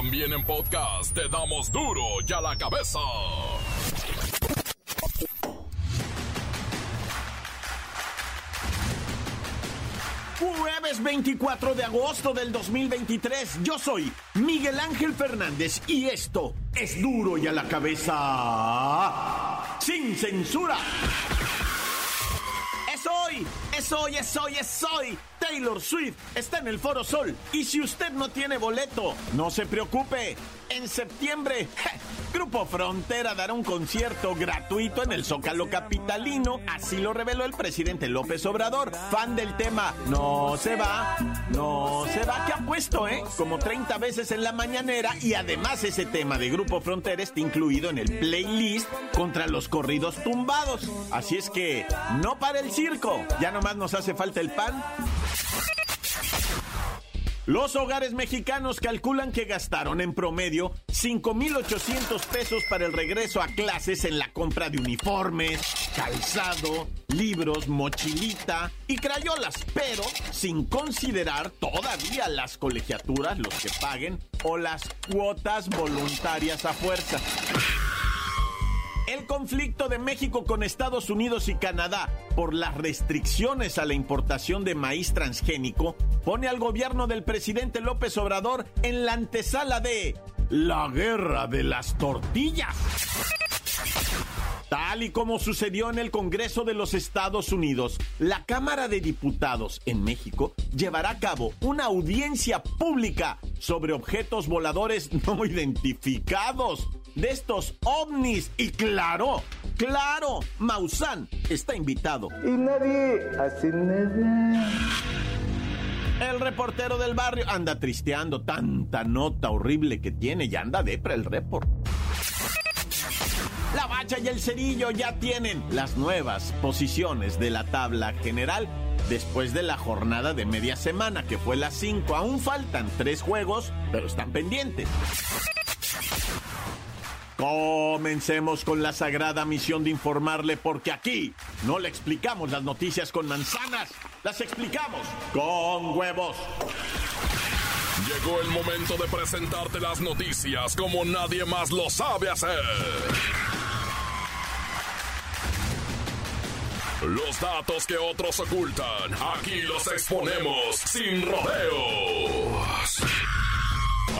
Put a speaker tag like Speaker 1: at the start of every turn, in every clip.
Speaker 1: También en podcast te damos duro y a la cabeza.
Speaker 2: Jueves 24 de agosto del 2023, yo soy Miguel Ángel Fernández y esto es duro y a la cabeza sin censura. Hoy, es hoy, es hoy. Taylor Swift está en el Foro Sol y si usted no tiene boleto, no se preocupe. En septiembre, Grupo Frontera dará un concierto gratuito en el Zócalo Capitalino. Así lo reveló el presidente López Obrador. Fan del tema, no se va, no se va, que ha puesto, ¿eh? Como 30 veces en la mañanera y además ese tema de Grupo Frontera está incluido en el playlist contra los corridos tumbados. Así es que no para el circo, ya nomás nos hace falta el pan. Los hogares mexicanos calculan que gastaron en promedio 5.800 pesos para el regreso a clases en la compra de uniformes, calzado, libros, mochilita y crayolas, pero sin considerar todavía las colegiaturas, los que paguen, o las cuotas voluntarias a fuerza. El conflicto de México con Estados Unidos y Canadá por las restricciones a la importación de maíz transgénico pone al gobierno del presidente López Obrador en la antesala de la guerra de las tortillas. Tal y como sucedió en el Congreso de los Estados Unidos, la Cámara de Diputados en México llevará a cabo una audiencia pública sobre objetos voladores no identificados de estos ovnis. Y claro, claro, Maussan está invitado.
Speaker 3: Y nadie hace nada.
Speaker 2: El reportero del barrio anda tristeando tanta nota horrible que tiene y anda depre el report. La bacha y el cerillo ya tienen las nuevas posiciones de la tabla general después de la jornada de media semana, que fue las 5. Aún faltan tres juegos, pero están pendientes. Comencemos con la sagrada misión de informarle porque aquí no le explicamos las noticias con manzanas, las explicamos con huevos.
Speaker 1: Llegó el momento de presentarte las noticias como nadie más lo sabe hacer. Los datos que otros ocultan, aquí los exponemos sin rodeos.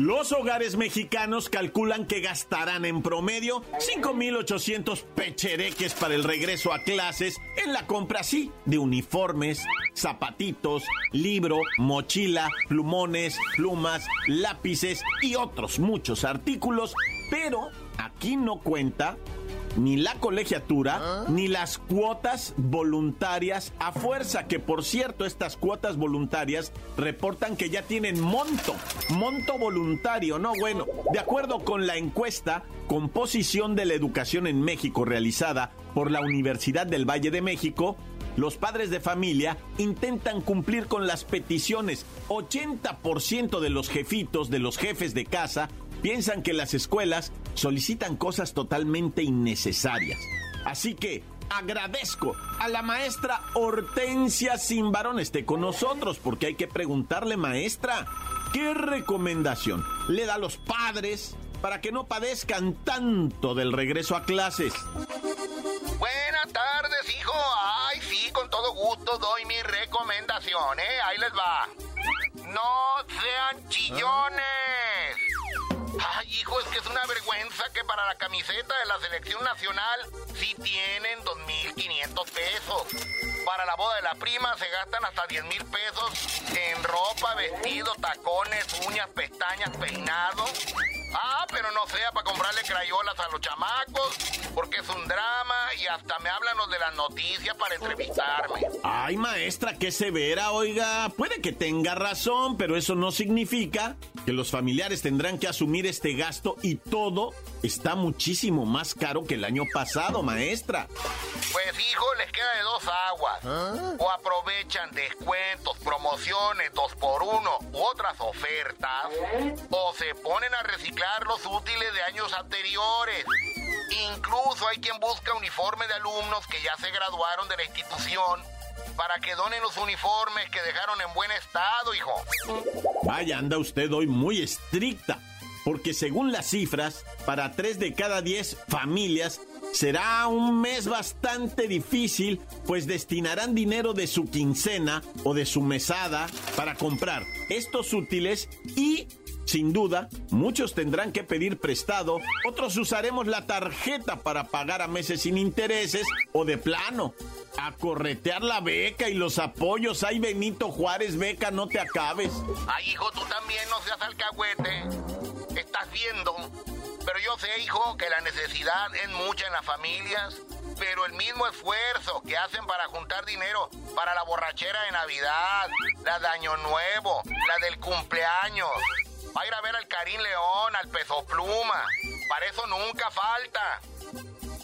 Speaker 2: Los hogares mexicanos calculan que gastarán en promedio 5.800 pechereques para el regreso a clases en la compra, sí, de uniformes, zapatitos, libro, mochila, plumones, plumas, lápices y otros muchos artículos, pero aquí no cuenta ni la colegiatura, ni las cuotas voluntarias a fuerza, que por cierto estas cuotas voluntarias reportan que ya tienen monto, monto voluntario, no bueno, de acuerdo con la encuesta Composición de la Educación en México realizada por la Universidad del Valle de México, los padres de familia intentan cumplir con las peticiones. 80% de los jefitos, de los jefes de casa, piensan que las escuelas solicitan cosas totalmente innecesarias. Así que agradezco a la maestra Hortensia Simbarón esté con nosotros porque hay que preguntarle, maestra, ¿qué recomendación le da a los padres para que no padezcan tanto del regreso a clases?
Speaker 4: Buenas tardes, hijo. Ay, sí, con todo gusto doy mi recomendación, ¿eh? Ahí les va. No sean chillones. Ay, hijo, es que es una vergüenza que para la camiseta de la selección nacional sí tienen 2.500 pesos. Para la boda de la prima se gastan hasta 10 mil pesos en ropa, vestido, tacones, uñas, pestañas, peinado. Ah, pero no sea para comprarle crayolas a los chamacos, porque es un drama y hasta me hablan los de las noticias para entrevistarme.
Speaker 2: Ay, maestra, qué severa, oiga. Puede que tenga razón, pero eso no significa que los familiares tendrán que asumir este gasto y todo está muchísimo más caro que el año pasado, maestra.
Speaker 4: Pues hijo, les queda de dos aguas. O aprovechan descuentos, promociones, dos por uno u otras ofertas, o se ponen a reciclar los útiles de años anteriores. Incluso hay quien busca uniforme de alumnos que ya se graduaron de la institución para que donen los uniformes que dejaron en buen estado, hijo.
Speaker 2: Vaya, anda usted hoy muy estricta, porque según las cifras, para tres de cada diez familias será un mes bastante difícil, pues destinarán dinero de su quincena o de su mesada para comprar estos útiles y sin duda, muchos tendrán que pedir prestado, otros usaremos la tarjeta para pagar a meses sin intereses o de plano. A corretear la beca y los apoyos. Ay, Benito Juárez, beca, no te acabes.
Speaker 4: Ay, hijo, tú también no seas alcahuete. Estás viendo. Pero yo sé, hijo, que la necesidad es mucha en las familias. Pero el mismo esfuerzo que hacen para juntar dinero para la borrachera de Navidad, la de Año Nuevo, la del cumpleaños, Va a ir a ver al Karim León, al Peso Pluma. Para eso nunca falta.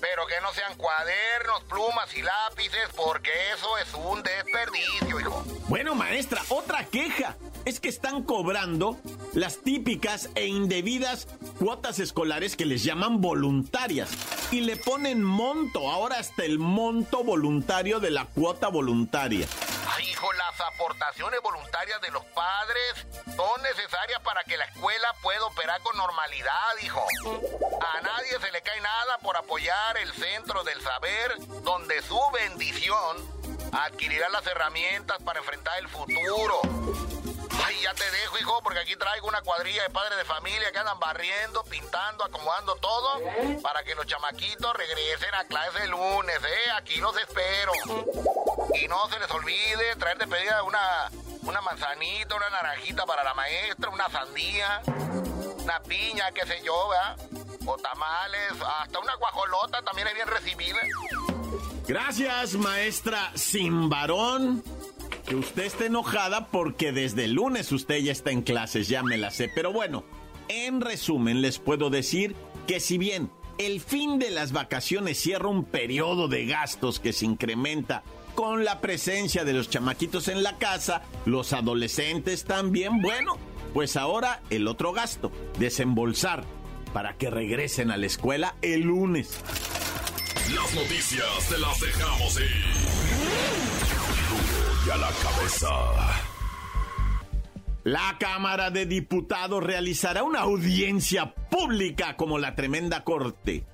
Speaker 4: Pero que no sean cuadernos, plumas y lápices, porque eso es un desperdicio, hijo.
Speaker 2: Bueno, maestra, otra queja. Es que están cobrando las típicas e indebidas cuotas escolares que les llaman voluntarias. Y le ponen monto, ahora hasta el monto voluntario de la cuota voluntaria.
Speaker 4: Ay, hijo, las aportaciones voluntarias de los padres son necesarias para que la escuela pueda operar con normalidad, hijo. A nadie se le cae nada por apoyar el centro del saber, donde su bendición adquirirá las herramientas para enfrentar el futuro. Ay, ya te dejo, hijo, porque aquí traigo una cuadrilla de padres de familia que andan barriendo, pintando, acomodando todo para que los chamaquitos regresen a clase el lunes, ¿eh? Aquí los espero. Y no se les olvide traer de pedida una, una manzanita, una naranjita para la maestra, una sandía, una piña, qué sé yo, ¿verdad? O tamales, hasta una guajolota también es bien recibida.
Speaker 2: Gracias, maestra sin varón. Que usted esté enojada porque desde el lunes usted ya está en clases, ya me la sé. Pero bueno, en resumen les puedo decir que si bien el fin de las vacaciones cierra un periodo de gastos que se incrementa con la presencia de los chamaquitos en la casa, los adolescentes también, bueno, pues ahora el otro gasto, desembolsar para que regresen a la escuela el lunes.
Speaker 1: Las noticias te las dejamos ir. A la cabeza.
Speaker 2: La Cámara de Diputados realizará una audiencia pública como la tremenda corte.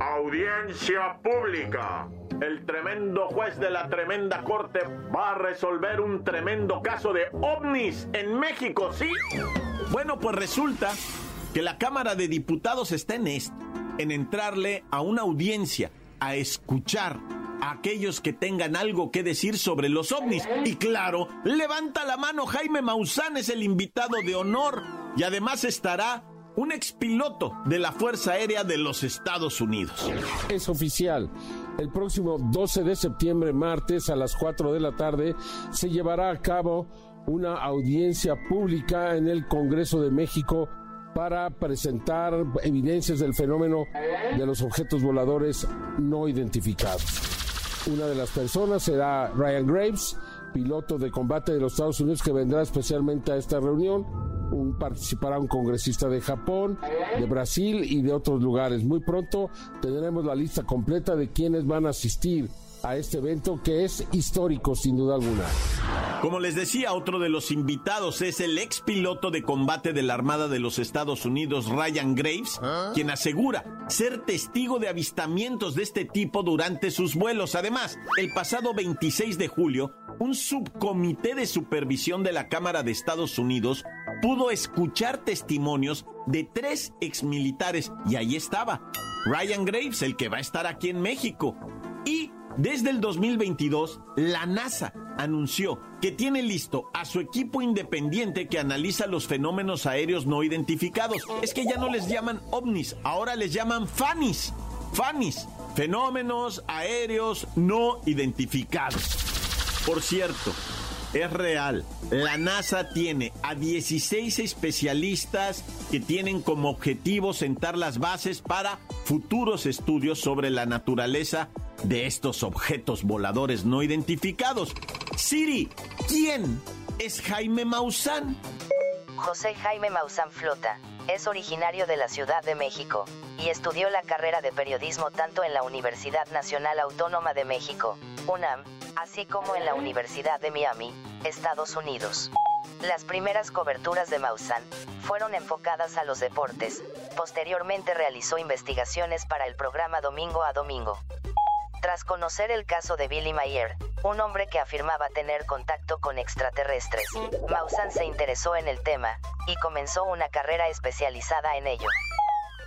Speaker 2: Audiencia pública. El tremendo juez de la tremenda corte va a resolver un tremendo caso de ovnis en México, ¿sí? Bueno, pues resulta que la Cámara de Diputados está en esto, en entrarle a una audiencia, a escuchar aquellos que tengan algo que decir sobre los ovnis. Y claro, levanta la mano Jaime Maussan, es el invitado de honor. Y además estará un expiloto de la Fuerza Aérea de los Estados Unidos.
Speaker 5: Es oficial. El próximo 12 de septiembre, martes, a las 4 de la tarde, se llevará a cabo una audiencia pública en el Congreso de México para presentar evidencias del fenómeno de los objetos voladores no identificados. Una de las personas será Ryan Graves, piloto de combate de los Estados Unidos que vendrá especialmente a esta reunión. Un, participará un congresista de Japón, de Brasil y de otros lugares. Muy pronto tendremos la lista completa de quienes van a asistir a este evento que es histórico sin duda alguna.
Speaker 2: Como les decía, otro de los invitados es el ex piloto de combate de la Armada de los Estados Unidos, Ryan Graves, quien asegura ser testigo de avistamientos de este tipo durante sus vuelos. Además, el pasado 26 de julio, un subcomité de supervisión de la Cámara de Estados Unidos pudo escuchar testimonios de tres exmilitares y ahí estaba Ryan Graves, el que va a estar aquí en México. Y desde el 2022, la NASA
Speaker 6: anunció que tiene listo a su equipo independiente que analiza los fenómenos aéreos no identificados. Es que ya no les llaman ovnis, ahora les llaman FANIS. FANIS, fenómenos aéreos no identificados. Por cierto, es real. La NASA tiene a 16 especialistas que tienen como objetivo sentar las bases para futuros estudios sobre la naturaleza de estos objetos voladores no identificados. Siri, ¿quién es Jaime Maussan?
Speaker 7: José Jaime Maussan Flota es originario de la Ciudad de México y estudió la carrera de periodismo tanto en la Universidad Nacional Autónoma de México, UNAM, así como en la Universidad de Miami, Estados Unidos. Las primeras coberturas de Maussan fueron enfocadas a los deportes, posteriormente realizó investigaciones para el programa Domingo a Domingo. Tras conocer el caso de Billy Mayer, un hombre que afirmaba tener contacto con extraterrestres, Maussan se interesó en el tema, y comenzó una carrera especializada en ello.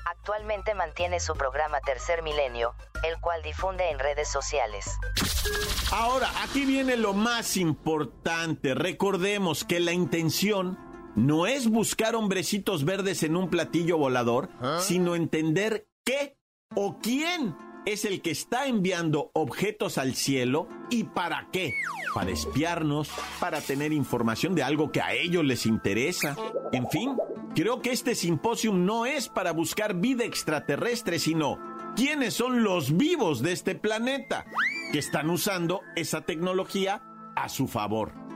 Speaker 7: Actualmente mantiene su programa Tercer Milenio, el cual difunde en redes sociales.
Speaker 6: Ahora, aquí viene lo más importante. Recordemos que la intención no es buscar hombrecitos verdes en un platillo volador, sino entender qué o quién es el que está enviando objetos al cielo y para qué. Para espiarnos, para tener información de algo que a ellos les interesa. En fin, creo que este simposium no es para buscar vida extraterrestre, sino quiénes son los vivos de este planeta que están usando esa tecnología a su favor.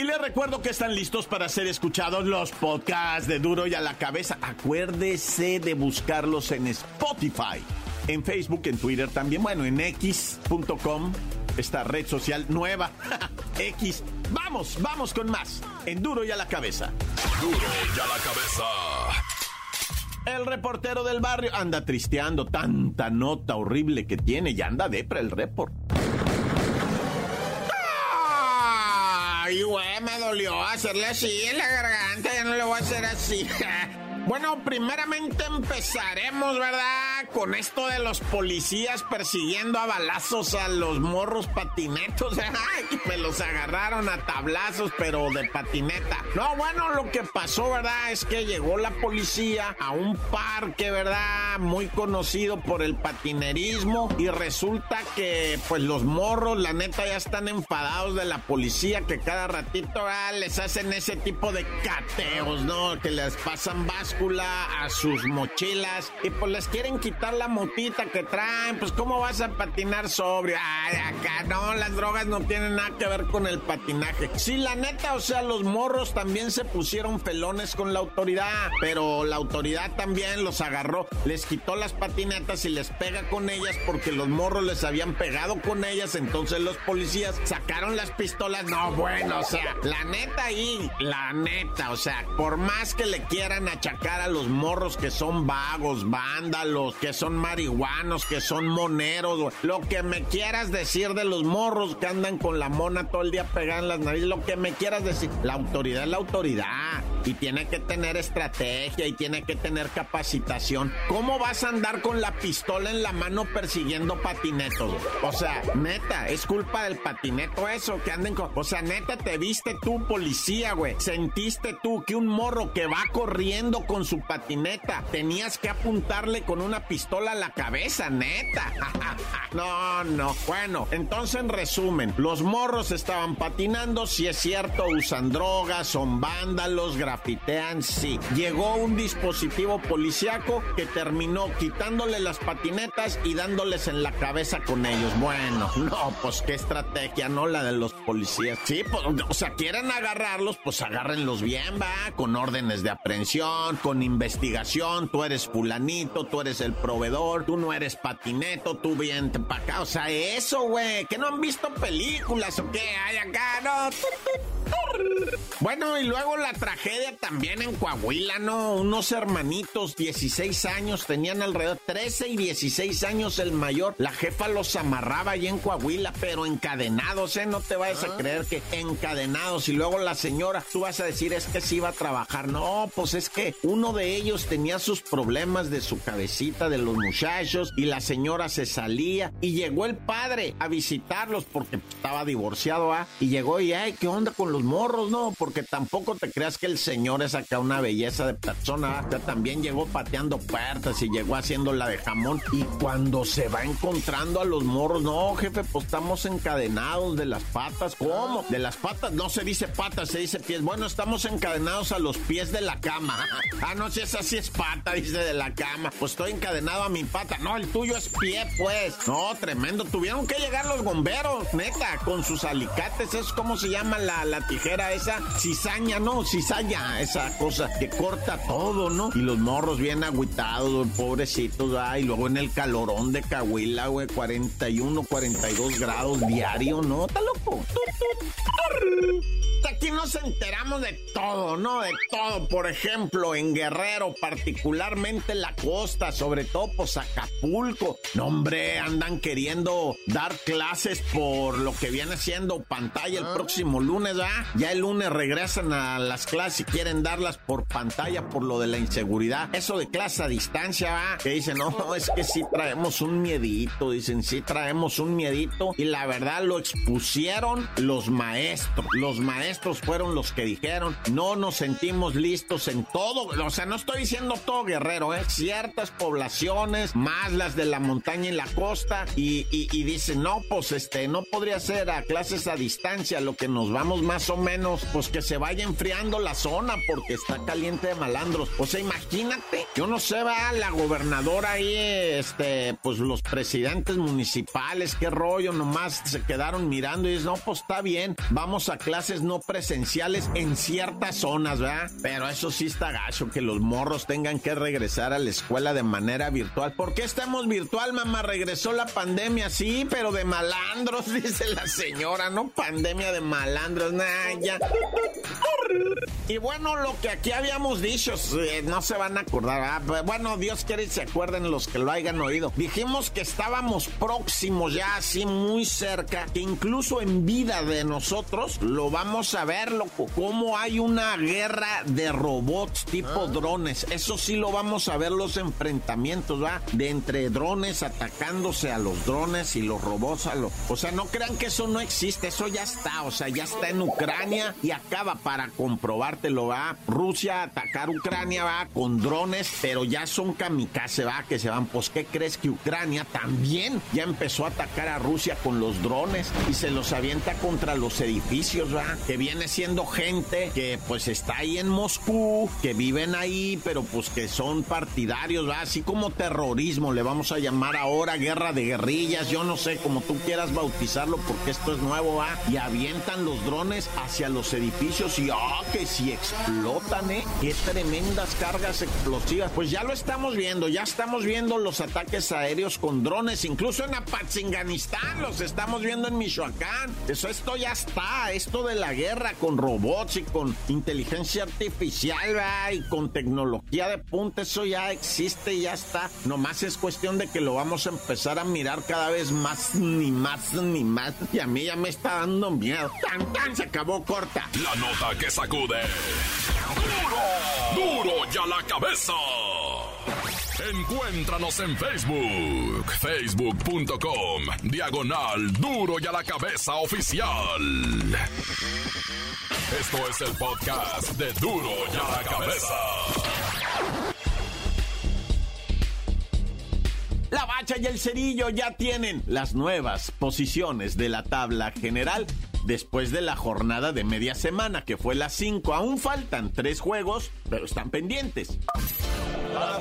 Speaker 6: Y les recuerdo que están listos para ser escuchados los podcasts de Duro y a la cabeza. Acuérdese de buscarlos en Spotify, en Facebook, en Twitter también, bueno, en x.com, esta red social nueva. X. Vamos, vamos con más. En Duro y a la cabeza.
Speaker 1: Duro y a la cabeza.
Speaker 6: El reportero del barrio anda tristeando tanta nota horrible que tiene y anda depre el report.
Speaker 2: Ay, güey, me dolió hacerle así en la garganta, ya no le voy a hacer así. Bueno, primeramente empezaremos, ¿verdad? Con esto de los policías persiguiendo a balazos a los morros patinetos. Ay, me los agarraron a tablazos, pero de patineta. No, bueno, lo que pasó, ¿verdad? Es que llegó la policía a un parque, ¿verdad? Muy conocido por el patinerismo. Y resulta que, pues, los morros, la neta, ya están enfadados de la policía que cada ratito ¿verdad? les hacen ese tipo de cateos, ¿no? Que les pasan vasos a sus mochilas y pues les quieren quitar la motita que traen. Pues cómo vas a patinar sobrio. Ay, acá no, las drogas no tienen nada que ver con el patinaje. Sí, la neta, o sea, los morros también se pusieron pelones con la autoridad, pero la autoridad también los agarró, les quitó las patinetas y les pega con ellas porque los morros les habían pegado con ellas, entonces los policías sacaron las pistolas. No, bueno, o sea, la neta ahí, la neta, o sea, por más que le quieran achacar a los morros que son vagos, vándalos, que son marihuanos, que son moneros, lo que me quieras decir de los morros que andan con la mona todo el día pegando las narices, lo que me quieras decir. La autoridad es la autoridad y tiene que tener estrategia y tiene que tener capacitación. ¿Cómo vas a andar con la pistola en la mano persiguiendo patinetos? O sea, neta, es culpa del patineto eso, que anden con... O sea, neta, te viste tú, policía, güey. Sentiste tú que un morro que va corriendo con su patineta, tenías que apuntarle con una pistola a la cabeza, neta. no, no. Bueno, entonces en resumen, los morros estaban patinando, si es cierto, usan drogas, son vándalos, grafitean, sí. Llegó un dispositivo policiaco que terminó quitándole las patinetas y dándoles en la cabeza con ellos. Bueno, no, pues qué estrategia, ¿no? La de los policías. Sí, pues, o sea, quieren agarrarlos, pues agárrenlos bien, va, con órdenes de aprehensión, con investigación, tú eres fulanito, tú eres el proveedor, tú no eres patineto, tú vienes para acá. O sea, eso, güey, que no han visto películas o qué hay acá, no. Bueno, y luego la tragedia también en Coahuila, ¿no? Unos hermanitos, 16 años, tenían alrededor 13 y 16 años el mayor. La jefa los amarraba ahí en Coahuila, pero encadenados, ¿eh? No te vayas a ah. creer que encadenados. Y luego la señora, tú vas a decir, es que sí iba a trabajar. No, pues es que uno de ellos tenía sus problemas de su cabecita, de los muchachos, y la señora se salía. Y llegó el padre a visitarlos porque estaba divorciado, ¿ah? Y llegó y, ay, ¿qué onda con los morros, no? Porque tampoco te creas que el señor es acá una belleza de persona. ¿ah? también llegó pateando puertas y llegó haciendo la de jamón. Y cuando se va encontrando a los morros, no, jefe, pues estamos encadenados de las patas. ¿Cómo? De las patas, no se dice patas, se dice pies. Bueno, estamos encadenados a los pies de la cama. Ah, no, si esa sí es pata, dice de la cama. Pues estoy encadenado a mi pata. No, el tuyo es pie, pues. No, tremendo. Tuvieron que llegar los bomberos, neta, con sus alicates. Es como se llama la, la tijera esa cizaña, ¿no? Cizalla, esa cosa que corta todo, ¿no? Y los morros bien agüitados, pobrecitos, ah, y luego en el calorón de Cahuila, güey, 41, 42 grados diario, ¿no? Está loco. Aquí nos enteramos de todo, ¿no? De todo. Por ejemplo, en Guerrero, particularmente la costa, sobre todo pues Acapulco. No, hombre, andan queriendo dar clases por lo que viene siendo pantalla el ah. próximo lunes, ¿ah? Ya el lunes regresan a las clases y quieren darlas por pantalla por lo de la inseguridad. Eso de clase a distancia, ¿ah? Que dicen, no, es que sí traemos un miedito. Dicen, sí traemos un miedito. Y la verdad lo expusieron los maestros. Los maestros estos fueron los que dijeron, no nos sentimos listos en todo, o sea, no estoy diciendo todo guerrero, ¿eh? ciertas poblaciones, más las de la montaña y la costa, y, y, dicen, no, pues este, no podría ser a clases a distancia, lo que nos vamos más o menos, pues que se vaya enfriando la zona porque está caliente de malandros. O sea, imagínate, yo no sé, va la gobernadora ahí, este, pues los presidentes municipales, qué rollo, nomás se quedaron mirando y dicen, no, pues está bien, vamos a clases no presenciales en ciertas zonas, ¿verdad? Pero eso sí está gacho, que los morros tengan que regresar a la escuela de manera virtual. ¿Por qué estamos virtual, mamá? Regresó la pandemia, sí, pero de malandros, dice la señora, ¿no? Pandemia de malandros, nah, ya. Y bueno, lo que aquí habíamos dicho, no se van a acordar. Bueno, Dios quiere y se acuerden los que lo hayan oído. Dijimos que estábamos próximos ya así muy cerca, que incluso en vida de nosotros lo vamos a ver, loco. Cómo hay una guerra de robots tipo ah. drones. Eso sí lo vamos a ver los enfrentamientos, ¿va? De entre drones atacándose a los drones y los robots a los... O sea, no crean que eso no existe, eso ya está. O sea, ya está en Ucrania y acaba para comprobártelo, va. Rusia a atacar Ucrania, va, con drones, pero ya son kamikaze, va, que se van. Pues, ¿qué crees que Ucrania también ya empezó a atacar a Rusia con los drones y se los avienta contra los edificios, va? Que viene siendo gente que pues está ahí en Moscú, que viven ahí, pero pues que son partidarios, va, así como terrorismo, le vamos a llamar ahora guerra de guerrillas, yo no sé, como tú quieras bautizarlo, porque esto es nuevo, va, y avientan los drones hacia los edificios y ¡ah! que si explotan, ¿eh? Qué tremendas cargas explosivas. Pues ya lo estamos viendo, ya estamos viendo los ataques aéreos con drones, incluso en Apatzinganistán, los estamos viendo en Michoacán. Eso, esto ya está, esto de la guerra con robots y con inteligencia artificial, ¿verdad? y con tecnología de punta, eso ya existe, ya está. Nomás es cuestión de que lo vamos a empezar a mirar cada vez más, ni más, ni más. Y a mí ya me está dando miedo. ¡Tan, tan! Se acabó corta.
Speaker 1: La nota que sacude. ¡Duro! ¡Duro ya la cabeza! Encuéntranos en Facebook, facebook.com, diagonal duro y a la cabeza oficial. Esto es el podcast de duro y a la cabeza.
Speaker 8: La bacha y el cerillo ya tienen las nuevas posiciones de la tabla general después de la jornada de media semana, que fue las 5. Aún faltan tres juegos, pero están pendientes.
Speaker 9: ¡La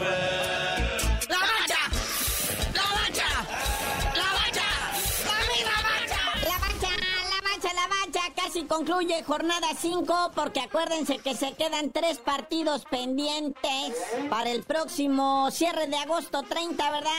Speaker 10: Casi concluye jornada 5 porque acuérdense que se quedan tres partidos pendientes para el próximo cierre de agosto 30, ¿verdad?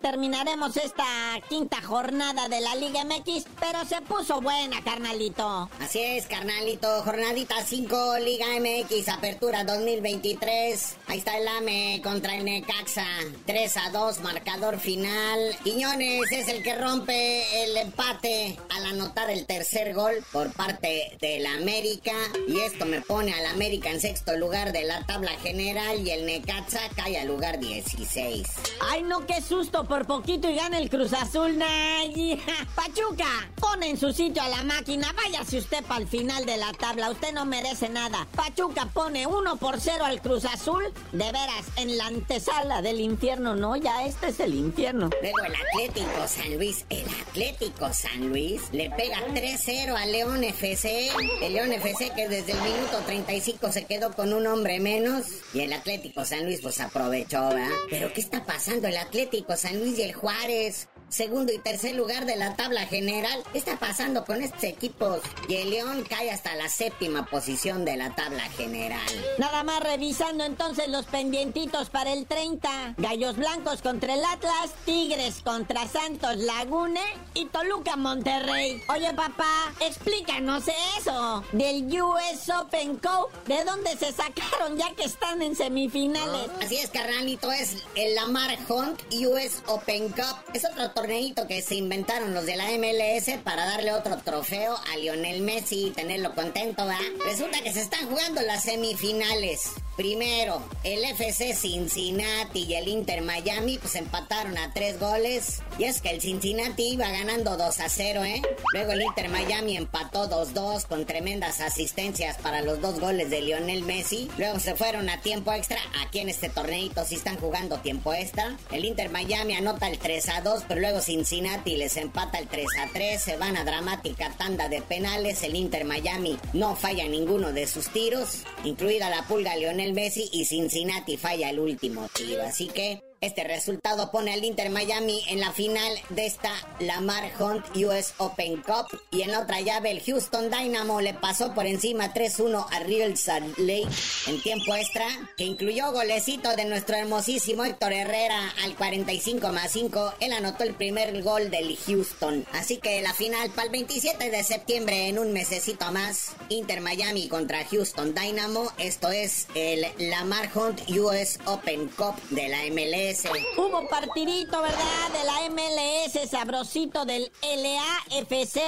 Speaker 10: terminaremos esta quinta jornada de la Liga MX, pero se puso buena, carnalito.
Speaker 11: Así es, carnalito. Jornadita 5, Liga MX, apertura 2023. Ahí está el AME contra el Necaxa. 3 a 2, marcador final. Quiñones es el que rompe el empate al anotar el tercer gol por parte del América. Y esto me pone al América en sexto lugar de la tabla general y el Necaxa cae al lugar 16.
Speaker 10: Ay, no, qué susto, por poquito y gana el Cruz Azul, Nay. Pachuca, pone en su sitio a la máquina, váyase usted para el final de la tabla, usted no merece nada. Pachuca pone 1 por 0 al Cruz Azul, de veras, en la antesala del infierno, no, ya este es el infierno.
Speaker 11: Luego el Atlético San Luis, el Atlético San Luis le pega 3-0 al León FC. El León FC que desde el minuto 35 se quedó con un hombre menos y el Atlético San Luis pues aprovechó, ¿verdad? Pero ¿qué está pasando? El Atlético San Luis y el Juárez segundo y tercer lugar de la tabla general. ¿Qué está pasando con estos equipos? Y el León cae hasta la séptima posición de la tabla general.
Speaker 10: Nada más revisando entonces los pendientitos para el 30. Gallos Blancos contra el Atlas, Tigres contra Santos Lagune y Toluca Monterrey. Oye papá, explícanos eso del US Open Cup. ¿De dónde se sacaron ya que están en semifinales?
Speaker 11: Así es, carnalito, es el Lamar Hunt US Open Cup. Es otro torneito que se inventaron los de la MLS para darle otro trofeo a Lionel Messi y tenerlo contento, ¿verdad? Resulta que se están jugando las semifinales. Primero, el FC Cincinnati y el Inter Miami pues empataron a tres goles. Y es que el Cincinnati iba ganando 2 a 0, ¿eh? Luego el Inter Miami empató 2-2 con tremendas asistencias para los dos goles de Lionel Messi. Luego se fueron a tiempo extra. Aquí en este torneito sí están jugando tiempo extra. El Inter Miami anota el 3 a 2, pero luego Cincinnati les empata el 3 a 3. Se van a dramática tanda de penales. El Inter Miami no falla ninguno de sus tiros, incluida la pulga Lionel Messi y Cincinnati falla el último tiro. Así que este resultado pone al Inter Miami en la final de esta Lamar Hunt US Open Cup. Y en la otra llave, el Houston Dynamo le pasó por encima 3-1 a Real Salt Lake en tiempo extra, que incluyó golecito de nuestro hermosísimo Héctor Herrera al 45 más 5. Él anotó el primer gol del Houston. Así que la final para el 27 de septiembre, en un mesecito más, Inter Miami contra Houston Dynamo. Esto es el Lamar Hunt US Open Cup de la MLS.
Speaker 10: Hubo partidito, ¿verdad? De la MLS, sabrosito del LAFC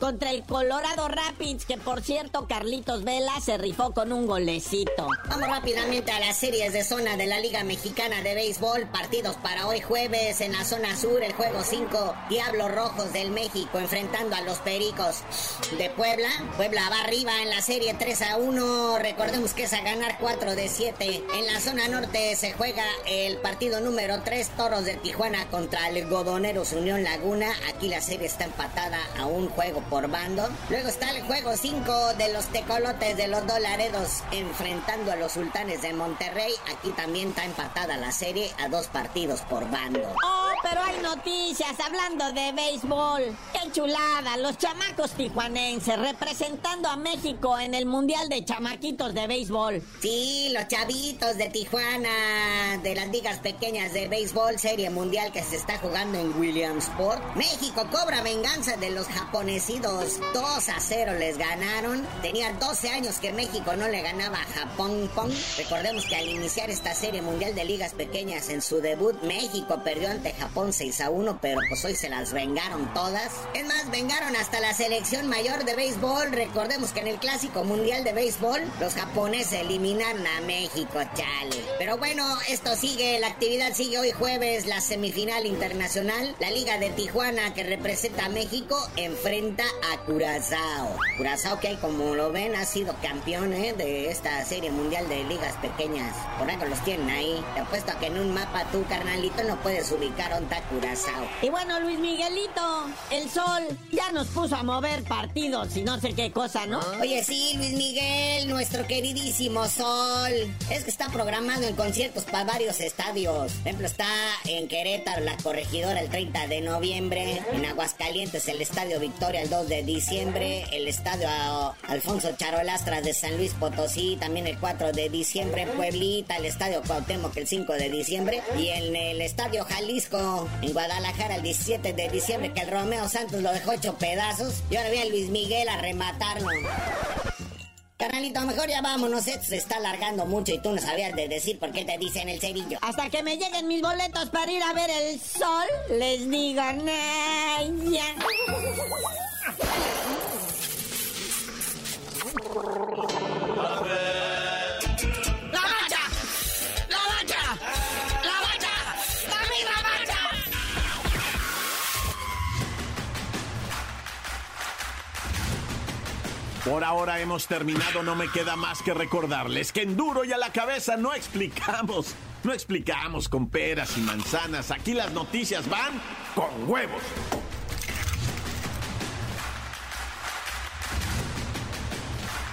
Speaker 10: contra el Colorado Rapids, que por cierto, Carlitos Vela se rifó con un golecito.
Speaker 11: Vamos rápidamente a las series de zona de la Liga Mexicana de Béisbol. Partidos para hoy jueves en la zona sur, el juego 5, Diablos Rojos del México enfrentando a los Pericos de Puebla. Puebla va arriba en la serie 3 a 1. Recordemos que es a ganar 4 de 7. En la zona norte se juega el partido número 3, Toros de Tijuana contra el Godoneros Unión Laguna. Aquí la serie está empatada a un juego por bando. Luego está el juego 5 de los Tecolotes de los Dolaredos enfrentando a los Sultanes de Monterrey. Aquí también está empatada la serie a dos partidos por bando.
Speaker 10: Oh, pero hay noticias hablando de béisbol. ¡Qué chulada! Los chamacos tijuanenses representando a México en el Mundial de Chamaquitos de Béisbol.
Speaker 11: Sí, los chavitos de Tijuana, de las ligas pequeñas de béisbol, serie mundial que se está jugando en Williamsport. México cobra venganza de los japonesidos. 2 a 0 les ganaron. Tenía 12 años que México no le ganaba a Japón. Pong. Recordemos que al iniciar esta serie mundial de ligas pequeñas en su debut, México perdió ante Japón 6 a 1, pero pues hoy se las vengaron todas. Es más, vengaron hasta la selección mayor de béisbol. Recordemos que en el clásico mundial de béisbol, los japoneses eliminaron a México, chale. Pero bueno, esto sigue, la actividad sigue hoy jueves, la semifinal internacional. La Liga de Tijuana, que representa a México, enfrenta a Curazao. Curazao, que como lo ven, ha sido campeón ¿eh? de esta serie mundial de ligas pequeñas. Por algo los tienen ahí. Te apuesto a que en un mapa tú, carnalito, no puedes ubicar Curazao.
Speaker 10: Y bueno, Luis Miguelito, el sol ya nos puso a mover partidos y no sé qué cosa, ¿no?
Speaker 11: Oye, sí, Luis Miguel, nuestro queridísimo sol. Es que está programado en conciertos para varios estadios. Por ejemplo, está en Querétaro, la corregidora, el 30 de noviembre. En Aguascalientes, el estadio Victoria, el 2 de diciembre. El estadio Alfonso Charolastras de San Luis Potosí, también el 4 de diciembre. Pueblita, el estadio Cuauhtémoc, el 5 de diciembre. Y en el estadio Jalisco en Guadalajara el 17 de diciembre que el Romeo Santos lo dejó hecho pedazos y ahora viene Luis Miguel a rematarlo. Carnalito, mejor ya vámonos, esto se está alargando mucho y tú no sabías de decir por qué te dicen el cerillo.
Speaker 10: Hasta que me lleguen mis boletos para ir a ver el sol, les digo, Naya.
Speaker 2: Por ahora hemos terminado, no me queda más que recordarles que en duro y a la cabeza no explicamos, no explicamos con peras y manzanas, aquí las noticias van con huevos.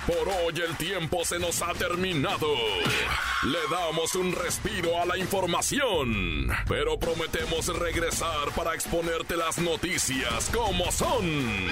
Speaker 1: Por hoy el tiempo se nos ha terminado. Le damos un respiro a la información, pero prometemos regresar para exponerte las noticias como son.